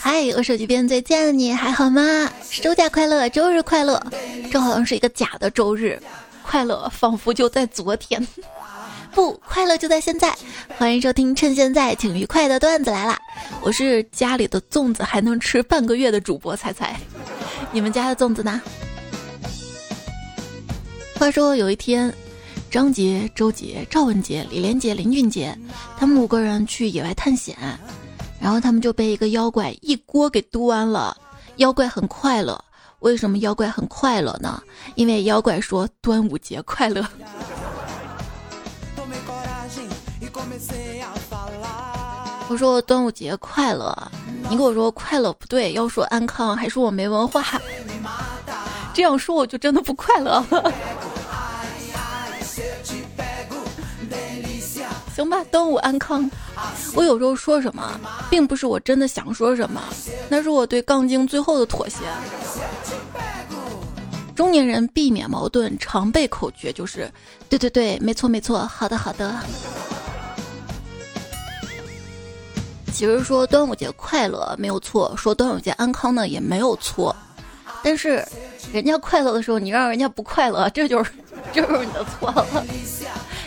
嗨，我手机边最贱的你还好吗？周假快乐，周日快乐。这好像是一个假的周日，快乐仿佛就在昨天。不，快乐就在现在。欢迎收听，趁现在挺愉快的段子来啦！我是家里的粽子还能吃半个月的主播彩彩，你们家的粽子呢？话说有一天，张杰、周杰、赵文杰、李连杰、林俊杰，他们五个人去野外探险，然后他们就被一个妖怪一锅给端了。妖怪很快乐，为什么妖怪很快乐呢？因为妖怪说端午节快乐。我说端午节快乐，你跟我说快乐不对，要说安康，还说我没文化，这样说我就真的不快乐。行吧，端午安康。我有时候说什么，并不是我真的想说什么，那是我对杠精最后的妥协。中年人避免矛盾常备口诀就是：对对对，没错没错，好的好的。其实说端午节快乐没有错，说端午节安康呢也没有错，但是人家快乐的时候你让人家不快乐，这就是这就是你的错了。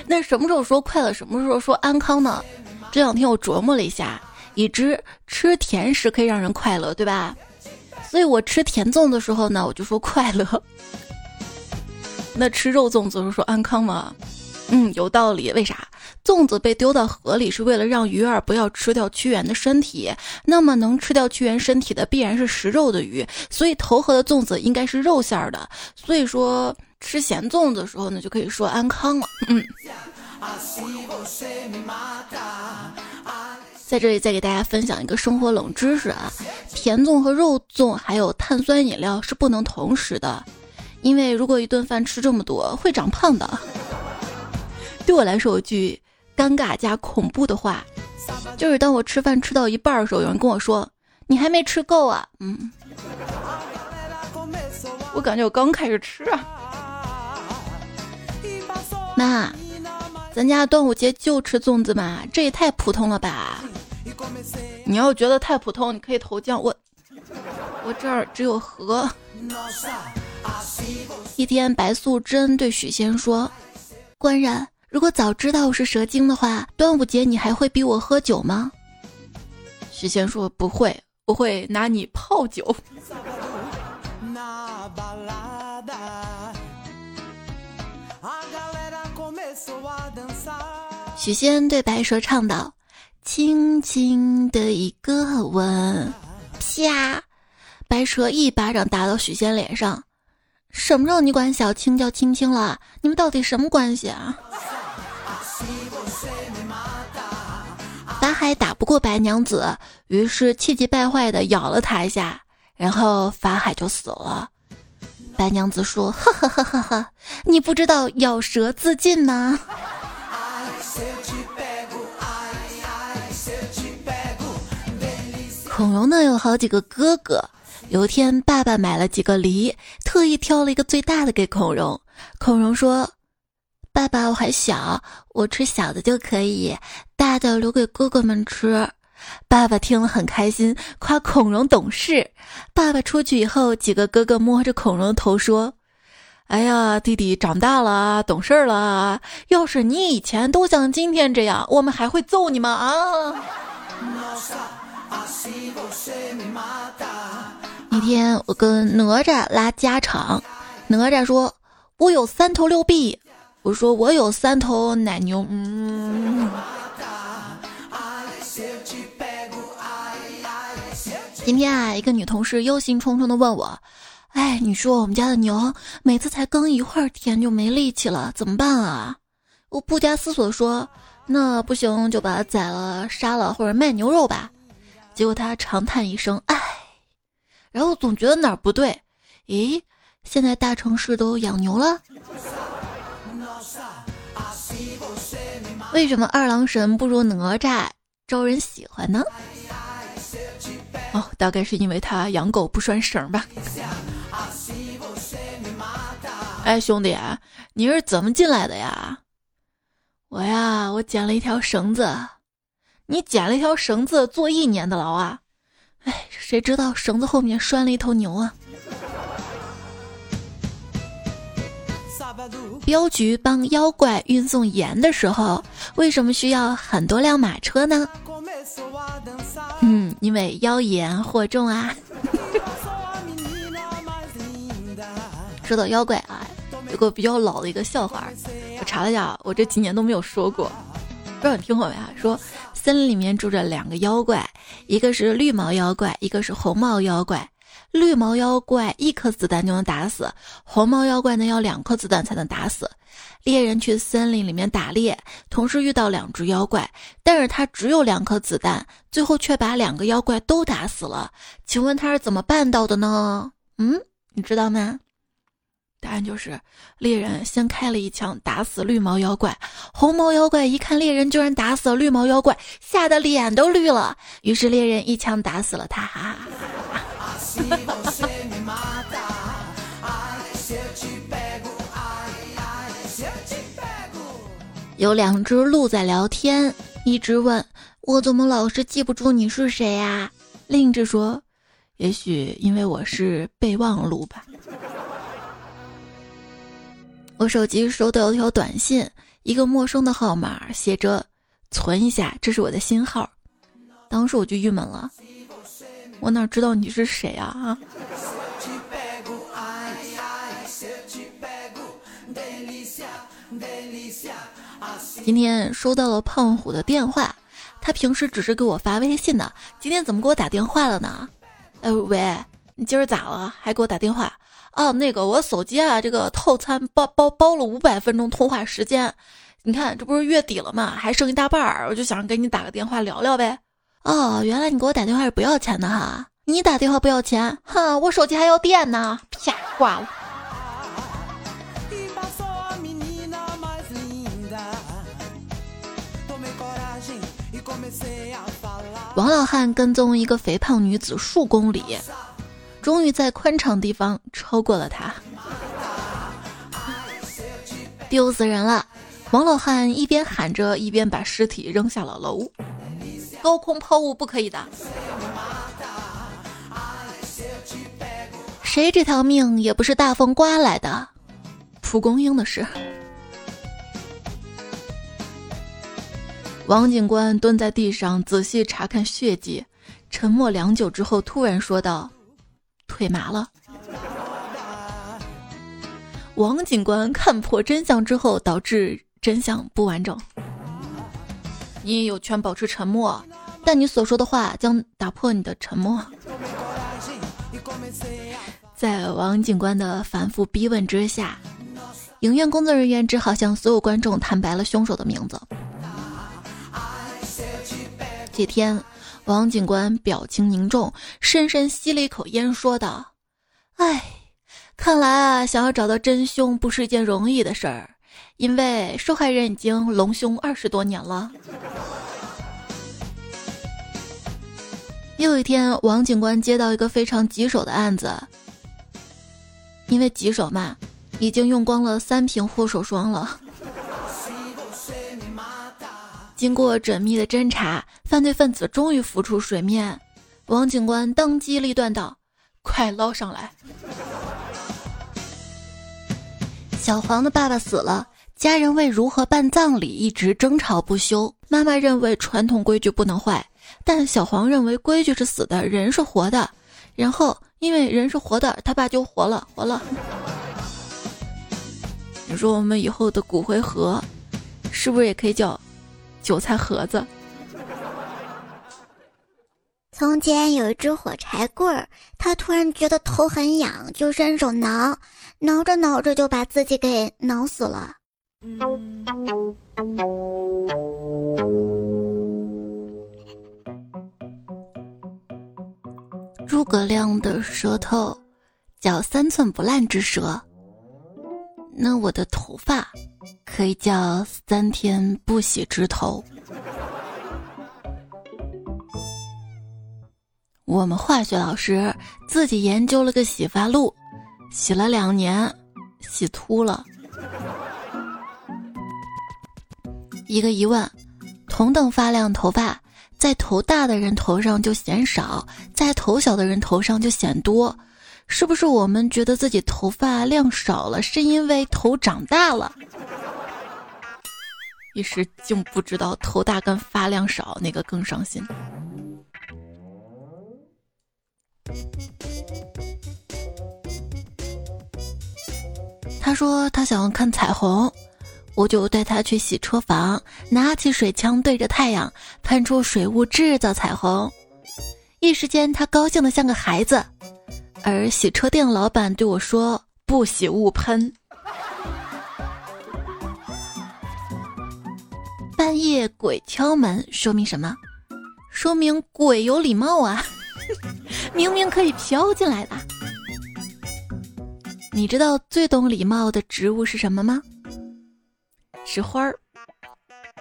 那什么时候说快乐，什么时候说安康呢？这两天我琢磨了一下，已知吃甜食可以让人快乐，对吧？所以我吃甜粽的时候呢，我就说快乐。那吃肉粽子时候说安康吗？嗯，有道理。为啥？粽子被丢到河里是为了让鱼儿不要吃掉屈原的身体。那么能吃掉屈原身体的必然是食肉的鱼，所以投河的粽子应该是肉馅儿的。所以说吃咸粽子的时候呢，就可以说安康了。嗯。在这里再给大家分享一个生活冷知识啊，甜粽和肉粽还有碳酸饮料是不能同时的，因为如果一顿饭吃这么多会长胖的。对我来说，有句尴尬加恐怖的话，就是当我吃饭吃到一半的时候，有人跟我说：“你还没吃够啊。”嗯，我感觉我刚开始吃啊。妈，咱家端午节就吃粽子嘛，这也太普通了吧？你要觉得太普通，你可以投降我。我这儿只有河。一天，白素贞对许仙说：“官人。”如果早知道我是蛇精的话，端午节你还会逼我喝酒吗？许仙说不会，我会拿你泡酒。许仙对白蛇唱道：“轻轻的一个吻，啪！”白蛇一巴掌打到许仙脸上。什么时候你管小青叫青青了？你们到底什么关系啊？法海打不过白娘子，于是气急败坏的咬了他一下，然后法海就死了。白娘子说：“呵呵呵呵呵，你不知道咬舌自尽吗？”孔融呢有好几个哥哥，有一天爸爸买了几个梨，特意挑了一个最大的给孔融。孔融说。爸爸，我还小，我吃小的就可以，大的留给哥哥们吃。爸爸听了很开心，夸孔融懂事。爸爸出去以后，几个哥哥摸着孔融的头说：“哎呀，弟弟长大了，懂事了。要是你以前都像今天这样，我们还会揍你吗？”啊！那天我跟哪吒拉家常，哪吒说：“我有三头六臂。”我说我有三头奶牛，嗯。今天啊，一个女同事忧心忡忡的问我：“哎，你说我们家的牛每次才耕一会儿田就没力气了，怎么办啊？”我不加思索说：“那不行，就把它宰了、杀了或者卖牛肉吧。”结果他长叹一声：“唉。”然后总觉得哪儿不对，咦，现在大城市都养牛了？为什么二郎神不如哪吒招人喜欢呢？哦，大概是因为他养狗不拴绳吧。哎，兄弟，你是怎么进来的呀？我呀，我捡了一条绳子。你捡了一条绳子坐一年的牢啊？哎，谁知道绳子后面拴了一头牛啊？镖局帮妖怪运送盐的时候，为什么需要很多辆马车呢？嗯，因为妖盐货重啊。说到妖怪啊，有个比较老的一个笑话，我查了一下，我这几年都没有说过，不知道你听过没啊？说森林里面住着两个妖怪，一个是绿毛妖怪，一个是红毛妖怪。绿毛妖怪一颗子弹就能打死，红毛妖怪呢要两颗子弹才能打死。猎人去森林里面打猎，同时遇到两只妖怪，但是他只有两颗子弹，最后却把两个妖怪都打死了。请问他是怎么办到的呢？嗯，你知道吗？答案就是猎人先开了一枪打死绿毛妖怪，红毛妖怪一看猎人居然打死了绿毛妖怪，吓得脸都绿了，于是猎人一枪打死了他。有两只鹿在聊天，一只问我怎么老是记不住你是谁呀？另一只说，也许因为我是备忘录吧。我手机收到一条短信，一个陌生的号码，写着“存一下，这是我的新号”。当时我就郁闷了。我哪知道你是谁啊？今天收到了胖虎的电话，他平时只是给我发微信的，今天怎么给我打电话了呢？哎喂，你今儿咋了？还给我打电话？哦，那个我手机啊，这个套餐包包包了五百分钟通话时间，你看这不是月底了嘛，还剩一大半儿，我就想给你打个电话聊聊呗。哦，原来你给我打电话是不要钱的哈！你打电话不要钱，哼，我手机还要电呢！啪，挂了。王老汉跟踪一个肥胖女子数公里，终于在宽敞地方超过了他，丢死人了！王老汉一边喊着，一边把尸体扔下了楼。高空抛物不可以的。谁这条命也不是大风刮来的，蒲公英的事。王警官蹲在地上仔细查看血迹，沉默良久之后，突然说道：“腿麻了。”王警官看破真相之后，导致真相不完整。你有权保持沉默，但你所说的话将打破你的沉默。在王警官的反复逼问之下，影院工作人员只好向所有观众坦白了凶手的名字。这天，王警官表情凝重，深深吸了一口烟，说道：“哎，看来啊，想要找到真凶不是一件容易的事儿。”因为受害人已经隆胸二十多年了。又一天，王警官接到一个非常棘手的案子，因为棘手嘛，已经用光了三瓶护手霜了。经过缜密的侦查，犯罪分子终于浮出水面。王警官当机立断道：“快捞上来！” 小黄的爸爸死了，家人为如何办葬礼一直争吵不休。妈妈认为传统规矩不能坏，但小黄认为规矩是死的，人是活的。然后因为人是活的，他爸就活了，活了。你说我们以后的骨灰盒，是不是也可以叫韭菜盒子？从前有一只火柴棍儿，他突然觉得头很痒，就伸手挠，挠着挠着就把自己给挠死了。诸葛亮的舌头叫三寸不烂之舌，那我的头发可以叫三天不洗之头。我们化学老师自己研究了个洗发露，洗了两年，洗秃了。一个疑问：同等发量头发，在头大的人头上就显少，在头小的人头上就显多，是不是我们觉得自己头发量少了，是因为头长大了？一时竟不知道头大跟发量少哪个更伤心。他说他想要看彩虹，我就带他去洗车房，拿起水枪对着太阳喷出水雾制造彩虹。一时间他高兴的像个孩子，而洗车店老板对我说：“不洗勿喷。”半夜鬼敲门，说明什么？说明鬼有礼貌啊！明明可以飘进来的。你知道最懂礼貌的植物是什么吗？是花儿。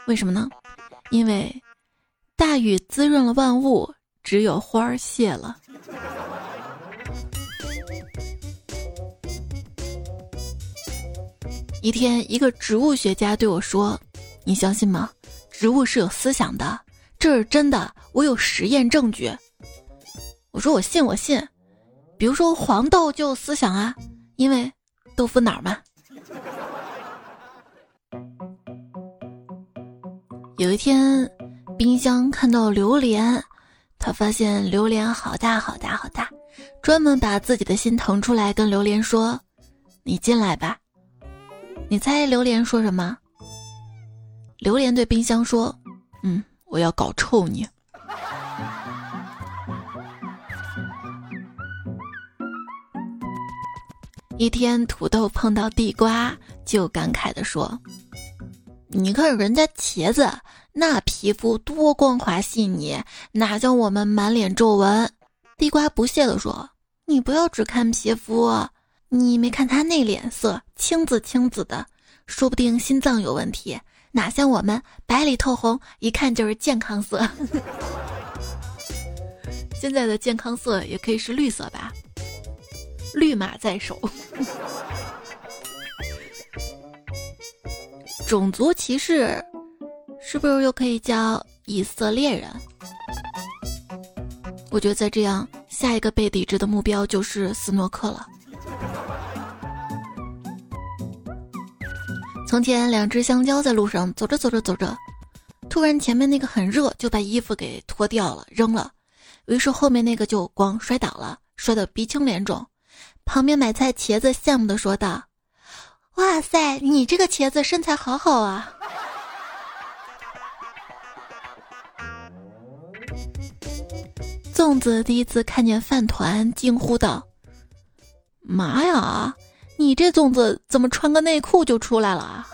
为什么呢？因为大雨滋润了万物，只有花儿谢了。一天，一个植物学家对我说：“你相信吗？植物是有思想的，这是真的，我有实验证据。”我说：“我信，我信。比如说黄豆就有思想啊。”因为豆腐脑嘛。有一天，冰箱看到榴莲，他发现榴莲好大好大好大，专门把自己的心腾出来跟榴莲说：“你进来吧。”你猜榴莲说什么？榴莲对冰箱说：“嗯，我要搞臭你。”一天，土豆碰到地瓜，就感慨地说：“你看人家茄子那皮肤多光滑细腻，哪像我们满脸皱纹。”地瓜不屑地说：“你不要只看皮肤，你没看他那脸色青紫青紫的，说不定心脏有问题。哪像我们白里透红，一看就是健康色。现在的健康色也可以是绿色吧。”绿马在手，种族歧视是不是又可以叫以色列人？我觉得再这样，下一个被抵制的目标就是斯诺克了。从前，两只香蕉在路上走着走着走着，突然前面那个很热，就把衣服给脱掉了扔了，于是后面那个就光摔倒了，摔得鼻青脸肿。旁边买菜茄子羡慕的说道：“哇塞，你这个茄子身材好好啊！”粽子第一次看见饭团，惊呼道：“妈呀，你这粽子怎么穿个内裤就出来了啊？”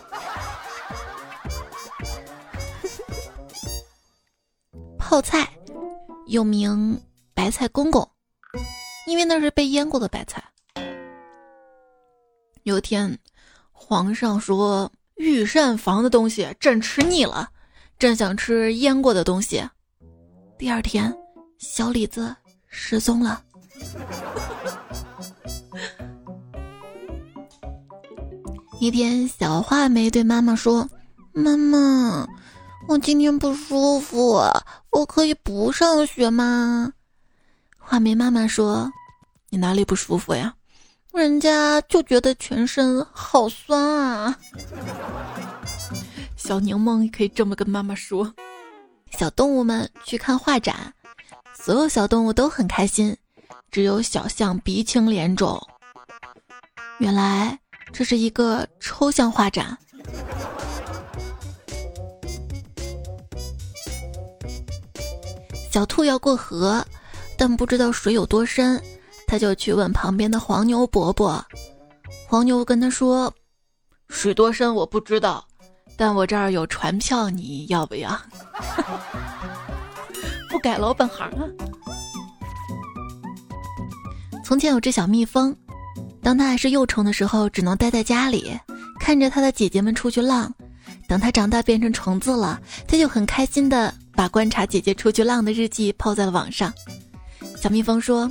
泡菜又名白菜公公，因为那是被腌过的白菜。有一天，皇上说御膳房的东西朕吃腻了，朕想吃腌过的东西。第二天，小李子失踪了。一天，小画眉对妈妈说：“妈妈，我今天不舒服，我可以不上学吗？”画眉妈妈说：“你哪里不舒服呀？”人家就觉得全身好酸啊！小柠檬可以这么跟妈妈说。小动物们去看画展，所有小动物都很开心，只有小象鼻青脸肿。原来这是一个抽象画展。小兔要过河，但不知道水有多深。他就去问旁边的黄牛伯伯，黄牛跟他说：“水多深我不知道，但我这儿有船票，你要不要？” 不改老本行啊！从前有只小蜜蜂，当它还是幼虫的时候，只能待在家里，看着它的姐姐们出去浪。等它长大变成虫子了，它就很开心的把观察姐姐出去浪的日记抛在了网上。小蜜蜂说。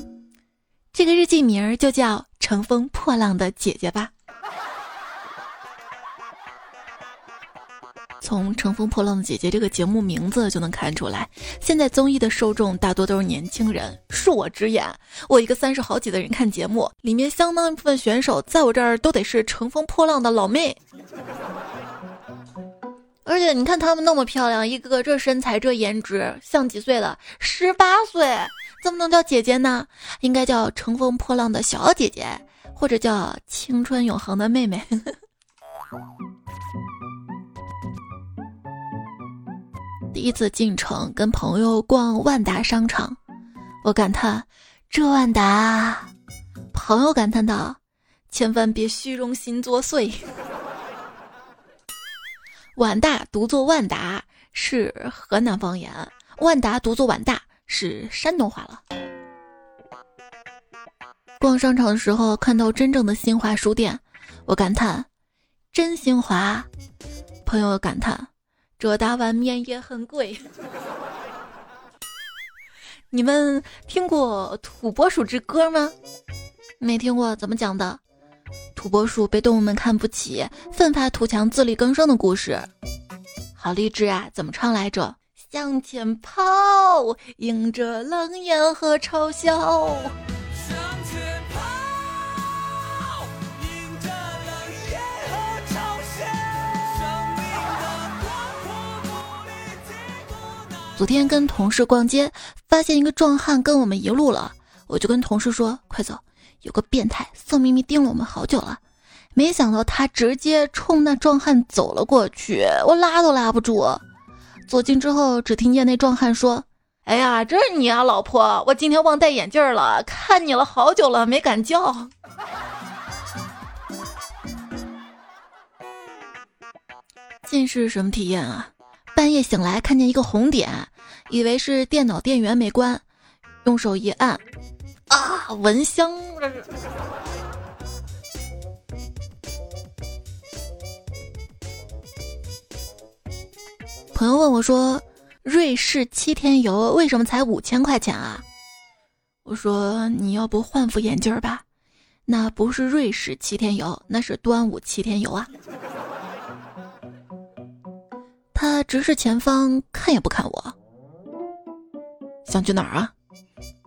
这个日记名儿就叫《乘风破浪的姐姐》吧。从《乘风破浪的姐姐》这个节目名字就能看出来，现在综艺的受众大多都是年轻人。恕我直言，我一个三十好几的人看节目，里面相当一部分选手在我这儿都得是乘风破浪的老妹。而且你看她们那么漂亮，一个个这身材这颜值，像几岁了？十八岁，怎么能叫姐姐呢？应该叫乘风破浪的小姐姐，或者叫青春永恒的妹妹。第一次进城跟朋友逛万达商场，我感叹这万达，朋友感叹道：“千万别虚荣心作祟。”碗大读作万达是河南方言，万达读作碗大是山东话了。逛商场的时候看到真正的新华书店，我感叹真新华，朋友感叹。这大碗面也很贵。你们听过土拨鼠之歌吗？没听过，怎么讲的？土拨鼠被动物们看不起，奋发图强，自力更生的故事，好励志啊！怎么唱来着？向前跑，迎着冷眼和嘲笑。昨天跟同事逛街，发现一个壮汉跟我们一路了，我就跟同事说：“快走，有个变态色眯眯盯了我们好久了。”没想到他直接冲那壮汉走了过去，我拉都拉不住。走近之后，只听见那壮汉说：“哎呀，这是你啊，老婆，我今天忘戴眼镜了，看你了好久了，没敢叫。”近视什么体验啊？半夜醒来看见一个红点。以为是电脑电源没关，用手一按，啊，蚊香！朋友问我说：“瑞士七天游为什么才五千块钱啊？”我说：“你要不换副眼镜吧？那不是瑞士七天游，那是端午七天游啊。”他直视前方，看也不看我。想去哪儿啊？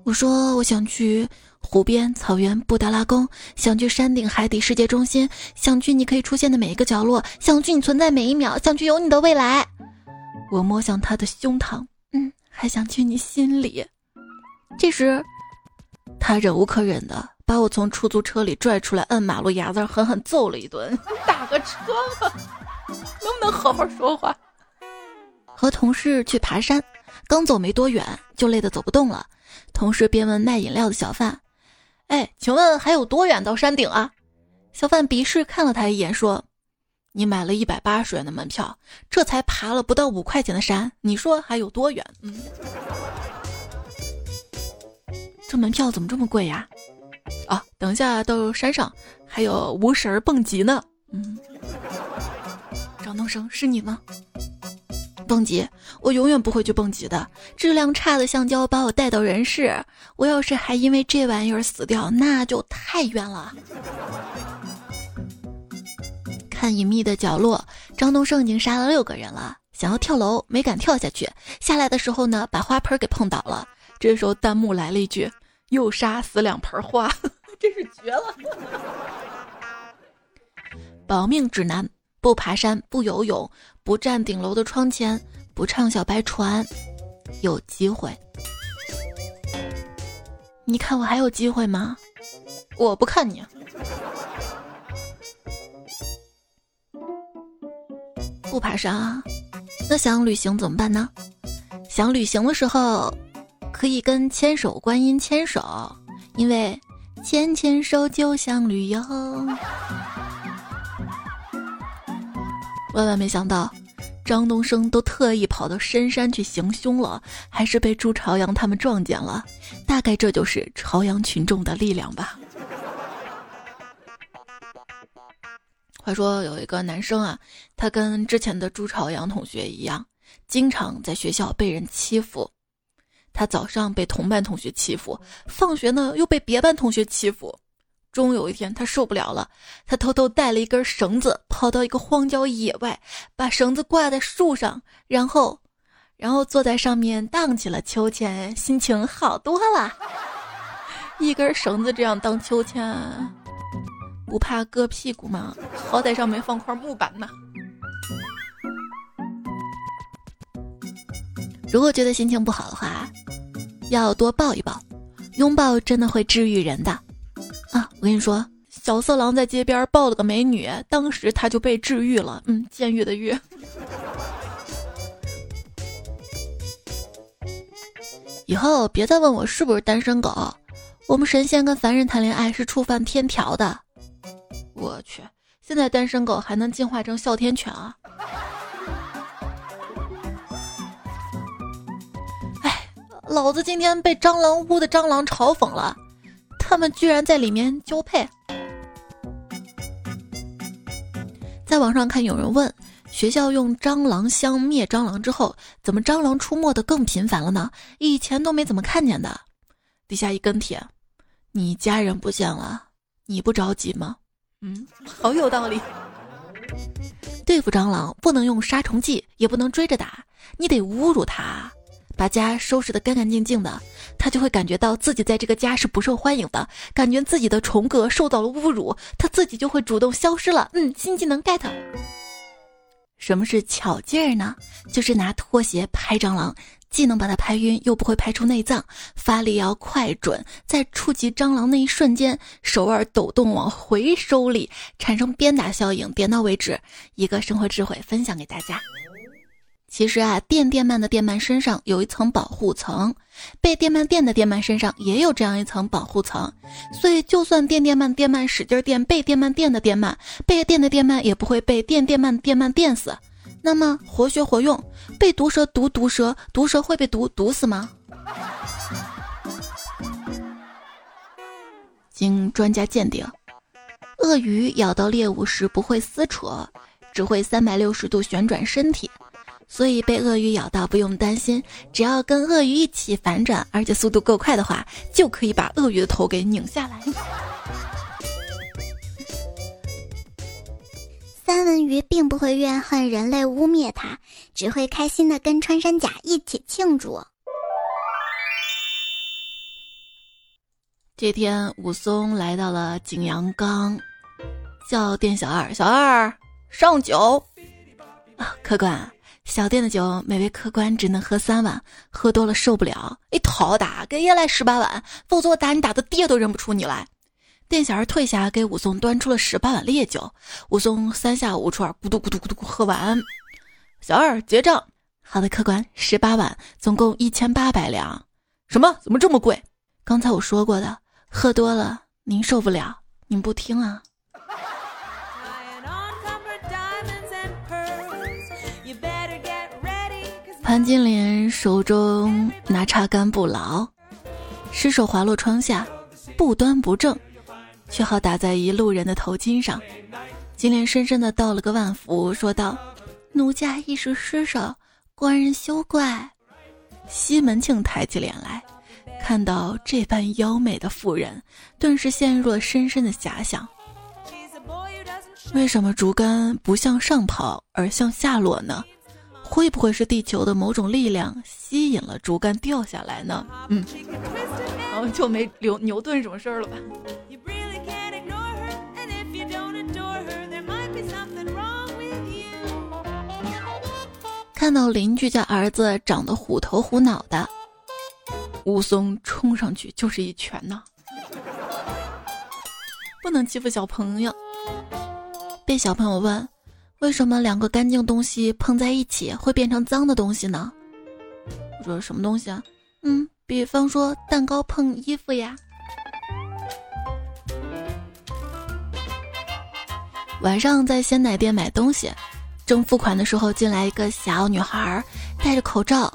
我说我想去湖边、草原、布达拉宫，想去山顶、海底、世界中心，想去你可以出现的每一个角落，想去你存在每一秒，想去有你的未来。我摸向他的胸膛，嗯，还想去你心里。这时，他忍无可忍的把我从出租车里拽出来，摁马路牙子，狠狠揍了一顿。打个车吧，能不能好好说话？和同事去爬山。刚走没多远，就累得走不动了。同事便问卖饮料的小贩：“哎，请问还有多远到山顶啊？”小贩鄙视看了他一眼，说：“你买了一百八十元的门票，这才爬了不到五块钱的山，你说还有多远？”嗯，这门票怎么这么贵呀？啊，等一下到山上还有无绳蹦极呢。嗯，张东升是你吗？蹦极，我永远不会去蹦极的。质量差的橡胶把我带到人世，我要是还因为这玩意儿死掉，那就太冤了。看隐秘的角落，张东升已经杀了六个人了，想要跳楼没敢跳下去，下来的时候呢，把花盆给碰倒了。这时候弹幕来了一句：“又杀死两盆花，真是绝了。”保命指南。不爬山，不游泳，不站顶楼的窗前，不唱小白船，有机会。你看我还有机会吗？我不看你。不爬山啊？那想旅行怎么办呢？想旅行的时候，可以跟千手观音牵手，因为牵牵手就像旅游。万万没想到，张东升都特意跑到深山去行凶了，还是被朱朝阳他们撞见了。大概这就是朝阳群众的力量吧。话说有一个男生啊，他跟之前的朱朝阳同学一样，经常在学校被人欺负。他早上被同班同学欺负，放学呢又被别班同学欺负。终有一天，他受不了了，他偷偷带了一根绳子，跑到一个荒郊野外，把绳子挂在树上，然后，然后坐在上面荡起了秋千，心情好多了。一根绳子这样荡秋千，不怕硌屁股吗？好歹上面放块木板呢。如果觉得心情不好的话，要多抱一抱，拥抱真的会治愈人的。啊，我跟你说，小色狼在街边抱了个美女，当时他就被治愈了。嗯，监狱的狱。以后别再问我是不是单身狗，我们神仙跟凡人谈恋爱是触犯天条的。我去，现在单身狗还能进化成哮天犬啊！哎，老子今天被蟑螂屋的蟑螂嘲讽了。他们居然在里面交配。在网上看，有人问学校用蟑螂香灭蟑螂之后，怎么蟑螂出没的更频繁了呢？以前都没怎么看见的。底下一跟帖：你家人不见了，你不着急吗？嗯，好有道理。对付蟑螂不能用杀虫剂，也不能追着打，你得侮辱它。把家收拾得干干净净的，他就会感觉到自己在这个家是不受欢迎的，感觉自己的重格受到了侮辱，他自己就会主动消失了。嗯，新技能 get。什么是巧劲儿呢？就是拿拖鞋拍蟑螂，既能把它拍晕，又不会拍出内脏，发力要快准，在触及蟑螂那一瞬间，手腕抖动往回收力，产生鞭打效应，点到为止。一个生活智慧分享给大家。其实啊，电电鳗的电鳗身上有一层保护层，被电鳗电的电鳗身上也有这样一层保护层，所以就算电电鳗电鳗使劲电被电鳗电的电鳗，被电的电鳗也不会被电电鳗电鳗电死。那么活学活用，被毒蛇毒毒蛇，毒蛇会被毒毒死吗？经专家鉴定，鳄鱼咬到猎物时不会撕扯，只会三百六十度旋转身体。所以被鳄鱼咬到不用担心，只要跟鳄鱼一起反转，而且速度够快的话，就可以把鳄鱼的头给拧下来。三文鱼并不会怨恨人类污蔑它，只会开心的跟穿山甲一起庆祝。这天，武松来到了景阳冈，叫店小二：“小二，上酒。”啊，客官。小店的酒，每位客官只能喝三碗，喝多了受不了。你，讨打，给爷来十八碗，否则我打你打的爹都认不出你来。店小二退下，给武松端出了十八碗烈酒。武松三下五除二，咕嘟咕嘟咕嘟喝完。小二结账，好的，客官，十八碗，总共一千八百两。什么？怎么这么贵？刚才我说过的，喝多了您受不了，您不听啊。潘金莲手中拿茶杆不牢，失手滑落窗下，不端不正，却好打在一路人的头巾上。金莲深深的道了个万福，说道：“奴家一时失手，官人休怪。”西门庆抬起脸来，看到这般妖美的妇人，顿时陷入了深深的遐想：为什么竹竿不向上跑，而向下落呢？会不会是地球的某种力量吸引了竹竿掉下来呢？嗯，然后就没牛牛顿什么事儿了吧？看到邻居家儿子长得虎头虎脑的，武松冲上去就是一拳呐！不能欺负小朋友。被小朋友问。为什么两个干净东西碰在一起会变成脏的东西呢？我说什么东西啊？嗯，比方说蛋糕碰衣服呀。晚上在鲜奶店买东西，正付款的时候进来一个小女孩，戴着口罩。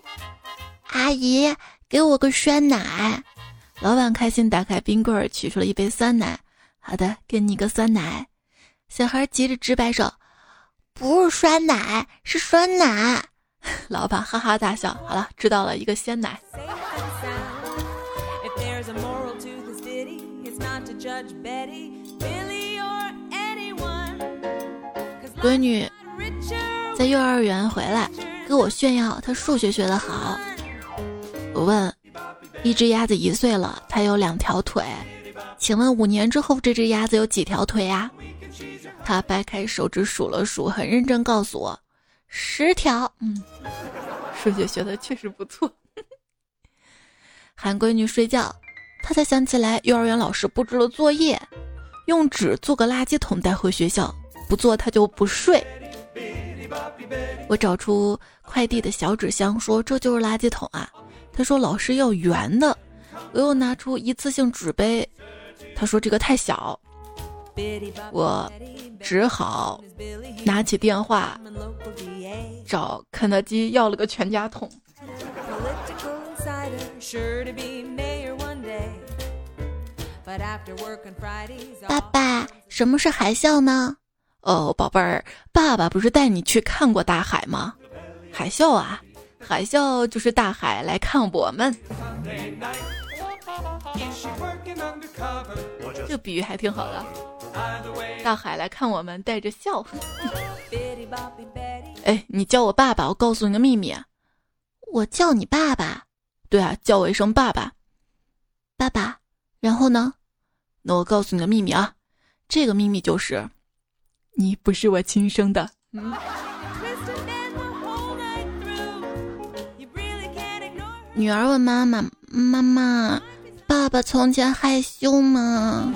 阿姨，给我个酸奶。老板开心打开冰柜，取出了一杯酸奶。好的，给你一个酸奶。小孩急着直摆手。不是酸奶，是酸奶。老板哈哈大笑，好了，知道了一个鲜奶。闺女在幼儿园回来，跟我炫耀她数学学得好。我问，一只鸭子一岁了，它有两条腿。请问五年之后这只鸭子有几条腿呀？他掰开手指数了数，很认真告诉我：十条。嗯，数学学的确实不错。喊闺女睡觉，他才想起来幼儿园老师布置了作业，用纸做个垃圾桶带回学校，不做他就不睡。我找出快递的小纸箱，说这就是垃圾桶啊。他说老师要圆的。我又拿出一次性纸杯，他说这个太小。我只好拿起电话找肯德基要了个全家桶。爸爸，什么是海啸呢？哦，宝贝儿，爸爸不是带你去看过大海吗？海啸啊，海啸就是大海来看我们。这比喻还挺好的。大海来看我们，带着笑。哎，你叫我爸爸，我告诉你个秘密。我叫你爸爸。对啊，叫我一声爸爸。爸爸。然后呢？那我告诉你个秘密啊，这个秘密就是，你不是我亲生的。女儿问妈妈：“妈妈，爸爸从前害羞吗？”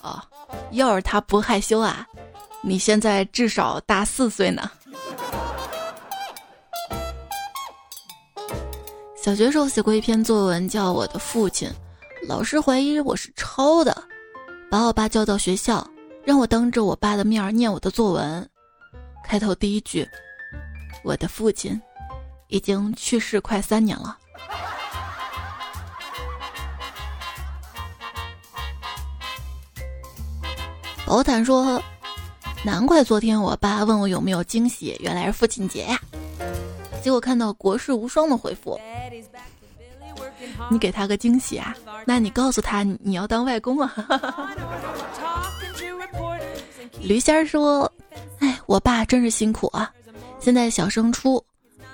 哦，要是他不害羞啊，你现在至少大四岁呢。小学时候写过一篇作文，叫《我的父亲》，老师怀疑我是抄的，把我爸叫到学校，让我当着我爸的面念我的作文。开头第一句：“我的父亲已经去世快三年了。”宝坦说：“难怪昨天我爸问我有没有惊喜，原来是父亲节呀。”结果看到国士无双的回复：“你给他个惊喜啊？那你告诉他你要当外公啊？” 驴仙说：“哎，我爸真是辛苦啊，现在小升初，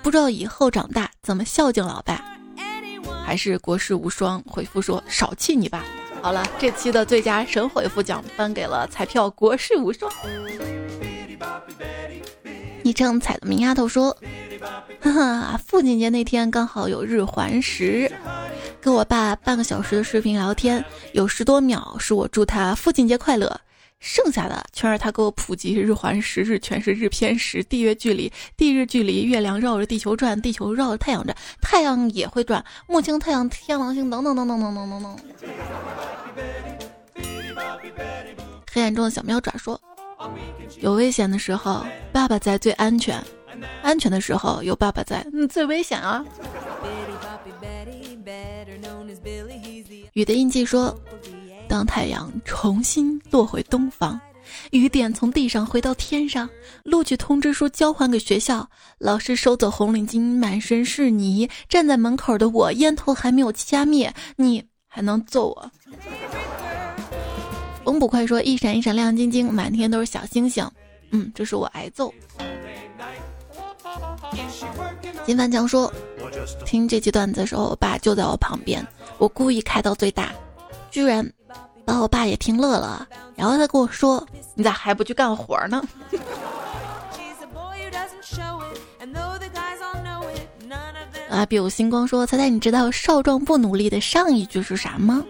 不知道以后长大怎么孝敬老爸。”还是国士无双回复说：“少气你爸。”好了，这期的最佳神回复奖颁给了彩票国士无双。昵称彩的明丫头说：“哈哈，父亲节那天刚好有日环食，跟我爸半个小时的视频聊天，有十多秒是我祝他父亲节快乐。”剩下的全是他给我普及日环食，日全食，日偏食，地月距离，地日距离，月亮绕着地球转，地球绕着太阳转，太阳也会转，木星、太阳、天王星等等等等等等等等。黑暗中的小喵爪说：“有危险的时候，爸爸在最安全；安全的时候，有爸爸在，嗯，最危险啊。”雨的印记说。当太阳重新落回东方，雨点从地上回到天上，录取通知书交还给学校，老师收走红领巾，满身是泥，站在门口的我，烟头还没有掐灭，你还能揍我？风捕快说：一闪一闪亮晶晶，满天都是小星星。嗯，这是我挨揍。金凡强说：听这期段子的时候，我爸就在我旁边，我故意开到最大，居然。把我爸也听乐了，然后他跟我说：“你咋还不去干活呢？”啊！比如星光说：“猜猜你知道‘少壮不努力’的上一句是啥吗？”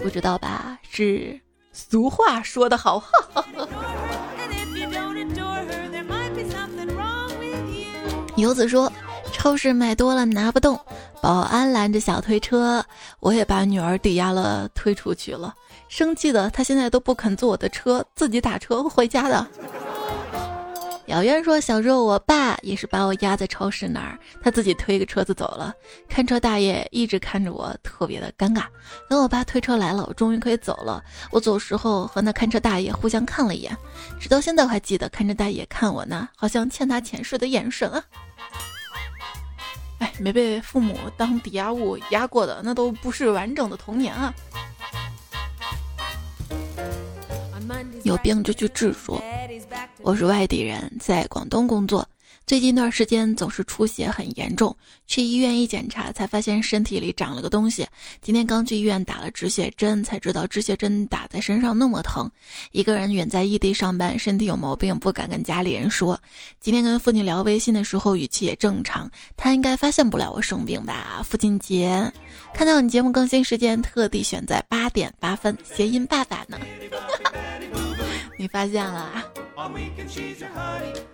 不知道吧？是俗话说得好。游子说。超市买多了拿不动，保安拦着小推车，我也把女儿抵押了推出去了。生气的他现在都不肯坐我的车，自己打车回家的。小渊说，小时候我爸也是把我压在超市那儿，他自己推个车子走了，看车大爷一直看着我，特别的尴尬。等我爸推车来了，我终于可以走了。我走时候和那看车大爷互相看了一眼，直到现在我还记得看车大爷看我呢，好像欠他钱似的眼神啊。哎，没被父母当抵押物压过的，那都不是完整的童年啊！有病就去治。说我是外地人，在广东工作。最近一段时间总是出血很严重，去医院一检查才发现身体里长了个东西。今天刚去医院打了止血针，才知道止血针打在身上那么疼。一个人远在异地上班，身体有毛病不敢跟家里人说。今天跟父亲聊微信的时候语气也正常，他应该发现不了我生病吧？父亲节，看到你节目更新时间特地选在八点八分，谐音爸爸呢？你发现了？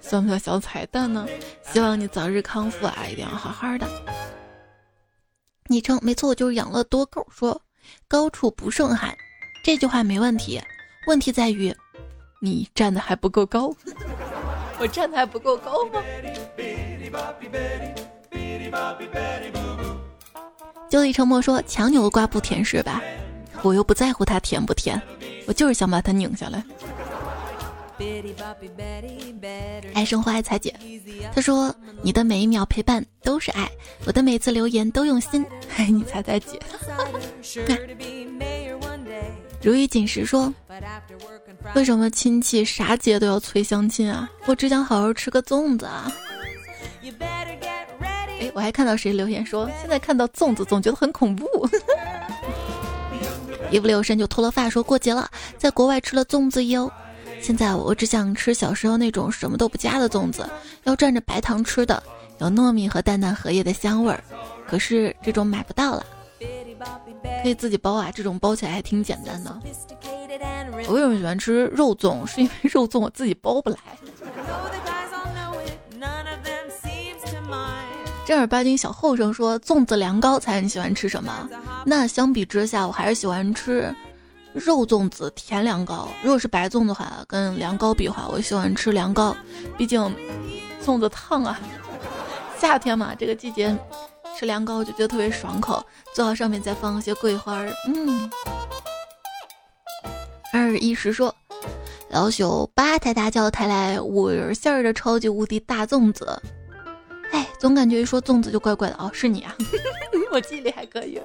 算不算小彩蛋呢？希望你早日康复啊！一定要好好的。昵称没错，我就是养乐多狗。说高处不胜寒，这句话没问题，问题在于你站的还不够高。我站的还不够高吗？就地沉默说强扭的瓜不甜是吧？我又不在乎它甜不甜，我就是想把它拧下来。爱生活爱彩姐，他说你的每一秒陪伴都是爱，我的每次留言都用心爱 你彩彩姐。如意锦时说，为什么亲戚啥节都要催相亲啊？我只想好好吃个粽子啊！哎，我还看到谁留言说，现在看到粽子总觉得很恐怖。一不留神就脱了发，说过节了，在国外吃了粽子哟。现在我只想吃小时候那种什么都不加的粽子，要蘸着白糖吃的，有糯米和淡淡荷叶的香味儿。可是这种买不到了，可以自己包啊，这种包起来还挺简单的。我为什么喜欢吃肉粽？是因为肉粽我自己包不来。正儿八经小后生说粽子凉糕才你喜欢吃什么？那相比之下，我还是喜欢吃。肉粽子、甜凉糕，如果是白粽子的话，跟凉糕比的话，我喜欢吃凉糕，毕竟粽子烫啊。夏天嘛，这个季节吃凉糕就觉得特别爽口，最好上面再放一些桂花儿。嗯。二一时说，老朽八抬大轿抬来五仁馅儿的超级无敌大粽子。哎，总感觉一说粽子就怪怪的哦，是你啊？我记忆力还可以。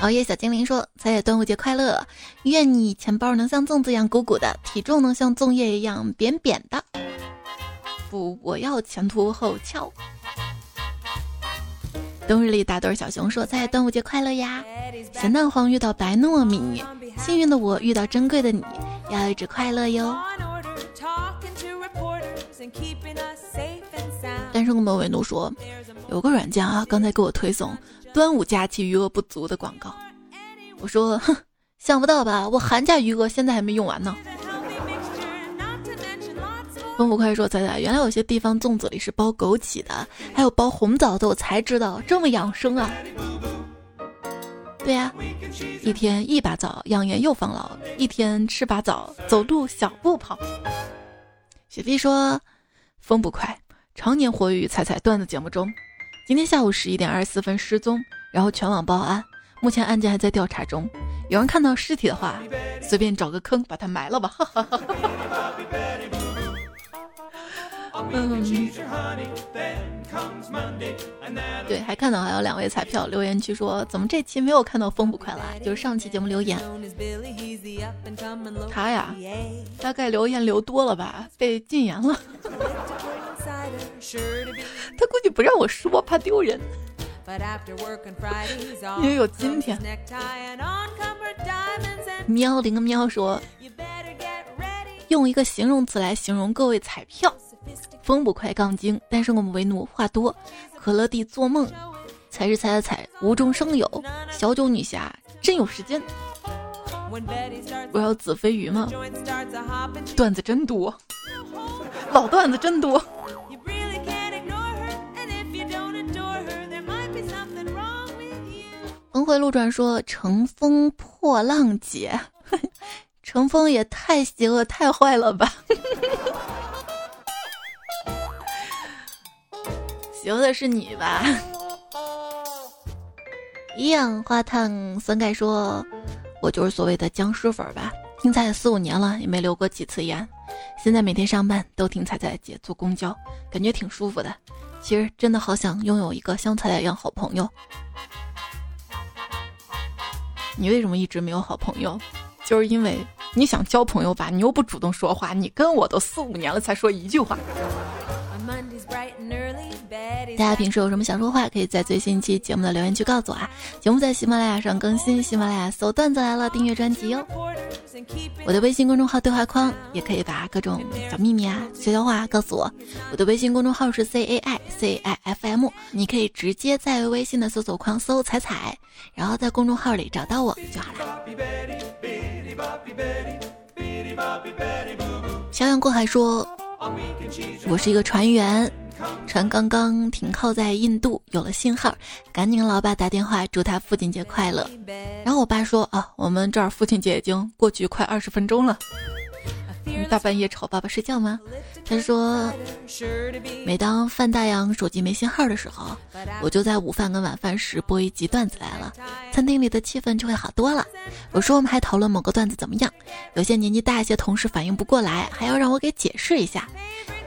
熬夜小精灵说：“彩彩端午节快乐，愿你钱包能像粽子一样鼓鼓的，体重能像粽叶一样扁扁的。不，我要前凸后翘。”冬日里打盹小熊说：“彩彩端午节快乐呀！咸蛋黄遇到白糯米，幸运的我遇到珍贵的你，要一直快乐哟。”单身狗维奴说：“有个软件啊，刚才给我推送。”端午假期余额不足的广告，我说，哼，想不到吧？我寒假余额现在还没用完呢。风不快说：“仔仔，原来有些地方粽子里是包枸杞的，还有包红枣的，我才知道这么养生啊。”对呀，一天一把枣，养颜又防老；一天吃把枣，走路小步跑。雪碧说：“风不快，常年活跃于彩彩段子节目中。”今天下午十一点二十四分失踪，然后全网报案，目前案件还在调查中。有人看到尸体的话，随便找个坑把它埋了吧。嗯，对，还看到还有两位彩票留言区说，怎么这期没有看到风不快来？就是上期节目留言，他呀，大概留言留多了吧，被禁言了。他估计不让我说，怕丢人。因为有今天。喵灵个喵说，用一个形容词来形容各位彩票：风不快，杠精，单身我们为奴，话多，可乐蒂做梦，才是彩的彩，无中生有，小九女侠真有时间。我要子飞鱼吗？段子真多，老段子真多。峰回路转说：“乘风破浪姐，乘风也太邪恶太坏了吧！邪恶的是你吧？”一氧化碳酸钙说：“我就是所谓的僵尸粉吧，听彩四五年了，也没留过几次言。现在每天上班都听彩彩姐坐公交，感觉挺舒服的。其实真的好想拥有一个像彩彩一样好朋友。”你为什么一直没有好朋友？就是因为你想交朋友吧，你又不主动说话。你跟我都四五年了，才说一句话。大家平时有什么想说话，可以在最新一期节目的留言区告诉我啊。节目在喜马拉雅上更新，喜马拉雅搜“段子来了”，订阅专辑哟。我的微信公众号对话框也可以把各种小秘密啊、悄悄话告诉我。我的微信公众号是 C A I C I F M，你可以直接在微信的搜索框搜“彩彩”，然后在公众号里找到我就好了。漂洋过海说：“我是一个船员。”船刚刚停靠在印度，有了信号，赶紧给老爸打电话，祝他父亲节快乐。然后我爸说：“啊，我们这儿父亲节已经过去快二十分钟了。”你大半夜吵爸爸睡觉吗？他说：“每当范大洋手机没信号的时候，我就在午饭跟晚饭时播一集段子来了，餐厅里的气氛就会好多了。有时候我们还讨论某个段子怎么样，有些年纪大一些同事反应不过来，还要让我给解释一下。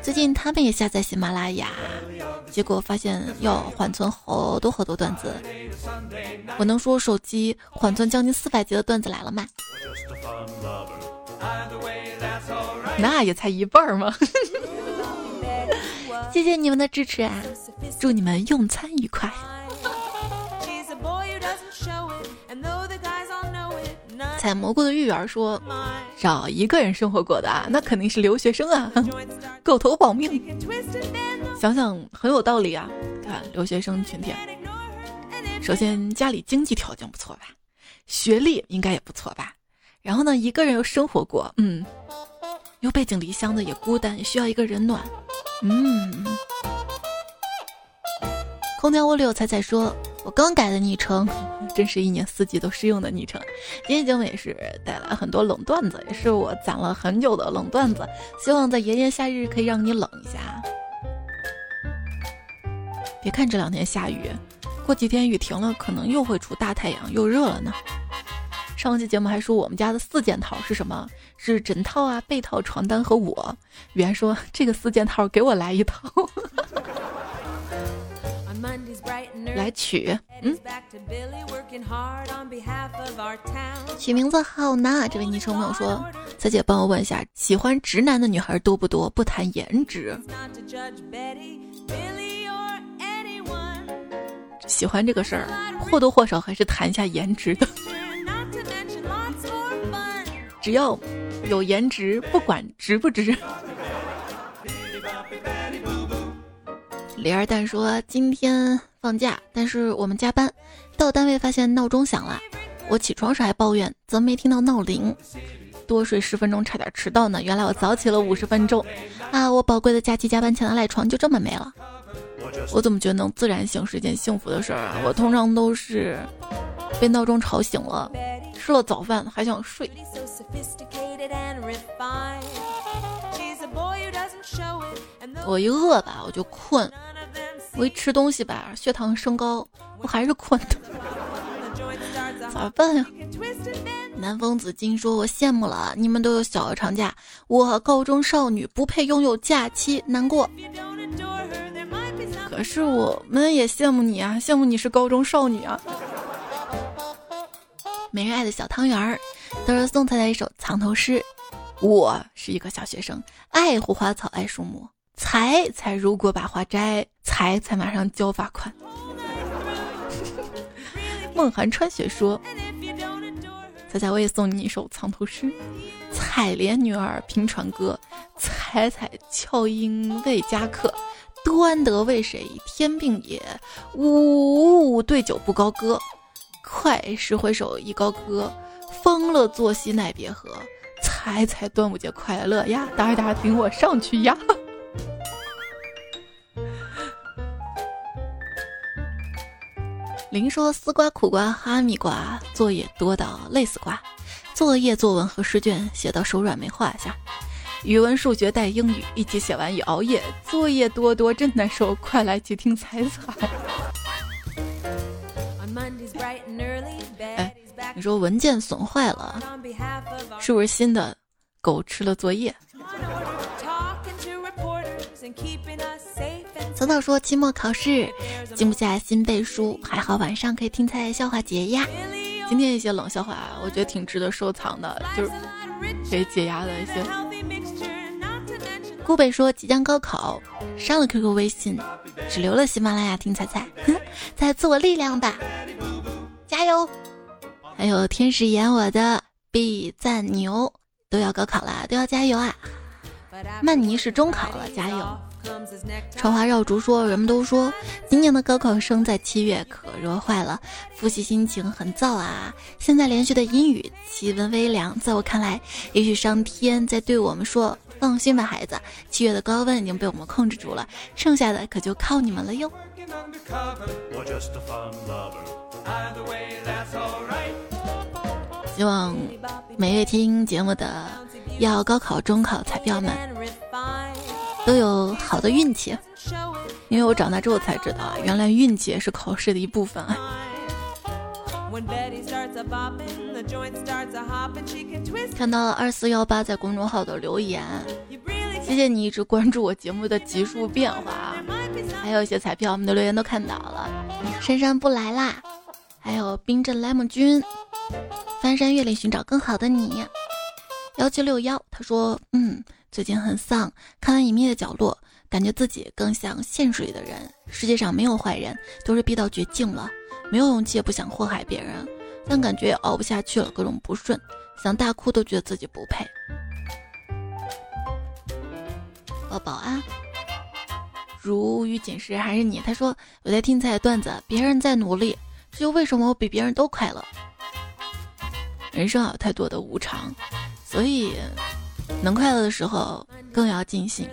最近他们也下载喜马拉雅，结果发现要缓存好多好多段子。我能说手机缓存将近四百集的段子来了吗？”那也才一半儿吗？谢谢你们的支持啊！祝你们用餐愉快。采蘑菇的芋圆说：“找一个人生活过的啊，那肯定是留学生啊，狗头保命。”想想很有道理啊！看留学生群体，首先家里经济条件不错吧，学历应该也不错吧，然后呢，一个人又生活过，嗯。又背井离乡的也孤单，需要一个人暖。嗯，空调屋里有彩彩说：“我刚改的昵称，真是一年四季都适用的昵称。”今天节目也是带来很多冷段子，也是我攒了很久的冷段子，希望在炎炎夏日可以让你冷一下。别看这两天下雨，过几天雨停了，可能又会出大太阳，又热了呢。上期节目还说我们家的四件套是什么？是枕套啊、被套、床单和我。圆说这个四件套给我来一套。来取，嗯，取名字好难。这位昵称朋友说：“彩姐帮我问一下，喜欢直男的女孩多不多？不谈颜值。喜欢这个事儿，或多或少还是谈一下颜值的。”只要有颜值，不管值不值。李二蛋说：“今天放假，但是我们加班，到单位发现闹钟响了。我起床时还抱怨怎么没听到闹铃，多睡十分钟差点迟到呢。原来我早起了五十分钟啊！我宝贵的假期加班前的赖床就这么没了。我怎么觉得能自然醒是一件幸福的事儿啊？我通常都是被闹钟吵醒了。”吃了早饭还想睡，我一饿吧我就困，我一吃东西吧血糖升高，我还是困的，咋办呀？南风紫金说：“我羡慕了，你们都有小额长假，我高中少女不配拥有假期，难过。可是我们也羡慕你啊，羡慕你是高中少女啊。”没人爱的小汤圆儿，都是送他的一首藏头诗。我是一个小学生，爱护花草，爱树木。财财如果把花摘，财财马上交罚款。梦寒穿雪说：“彩彩，我也送你一首藏头诗。采莲女儿平传歌，采采俏莺未佳客。端得为谁添并也？呜呜对酒不高歌。”快时回首一高歌，方乐作息奈别何。猜猜端午节快乐呀！大家顶我上去呀！林说丝瓜、苦瓜、哈密瓜，作业多到累死瓜。作业、作文和试卷写到手软没画下。语文、数学带英语一起写完也熬夜。作业多多真难受，快来接听彩彩。你说文件损坏了，是不是新的狗吃了作业？草草说期末考试静不下心背书，还好晚上可以听猜笑话解压。今天一些冷笑话，我觉得挺值得收藏的，就是可以解压的一些。顾北说即将高考，删了 QQ 微信，只留了喜马拉雅听彩彩，在自我力量吧，加油！还有天使演我的 B 赞牛都要高考了，都要加油啊！曼尼是中考了，加油！传花绕竹说，人们都说今年的高考生在七月可热坏了，复习心情很燥啊。现在连续的阴雨，气温微凉，在我看来，也许上天在对我们说。放心吧，孩子，七月的高温已经被我们控制住了，剩下的可就靠你们了哟。希望每月听节目的要高考、中考彩票们都有好的运气，因为我长大之后才知道啊，原来运气也是考试的一部分啊。看到二四幺八在公众号的留言，谢谢你一直关注我节目的集数变化。还有一些彩票，我们的留言都看到了。珊珊不来啦，还有冰镇莱姆君，翻山越岭寻找更好的你。幺七六幺，他说，嗯，最近很丧，看完《隐秘的角落》，感觉自己更像现实里的人。世界上没有坏人，都是逼到绝境了。没有勇气，也不想祸害别人，但感觉也熬不下去了，各种不顺，想大哭都觉得自己不配。宝宝啊，如雨锦时还是你？他说我在听彩段子，别人在努力，这就为什么我比别人都快乐？人生有太多的无常，所以能快乐的时候更要尽兴。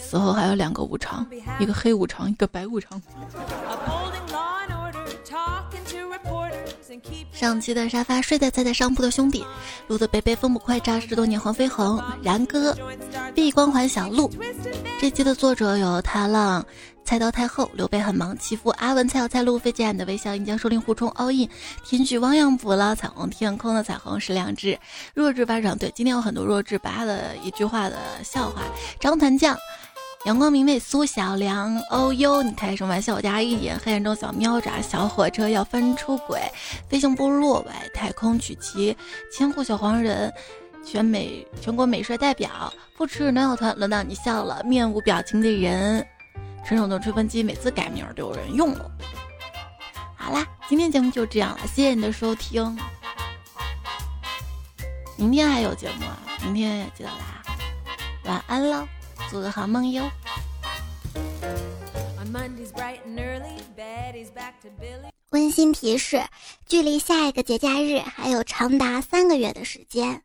死后还有两个无常，一个黑无常，一个白无常。上期的沙发睡在菜菜上铺的兄弟，录的北北风不快炸十多年黄飞鸿，然哥，B 光环小鹿。这期的作者有踏浪、菜刀太后、刘备很忙、欺负阿文、菜小菜路、飞姐的微笑、银江树林、互冲、all in、天许汪洋、补了彩虹天空的彩虹是两只，弱智巴掌。对，今天有很多弱智八的一句话的笑话。张团将。阳光明媚，苏小良，哦呦，你开什么玩笑？我家一眼黑暗中小喵爪，小火车要翻出轨，飞行部落外太空曲奇，千户小黄人，全美全国美帅代表，不吃暖小团，轮到你笑了，面无表情的人，纯手动吹风机，每次改名都有人用了。好啦，今天节目就这样了，谢谢你的收听，明天还有节目啊，明天记得来，晚安喽。做个好梦哟。温馨提示：距离下一个节假日还有长达三个月的时间。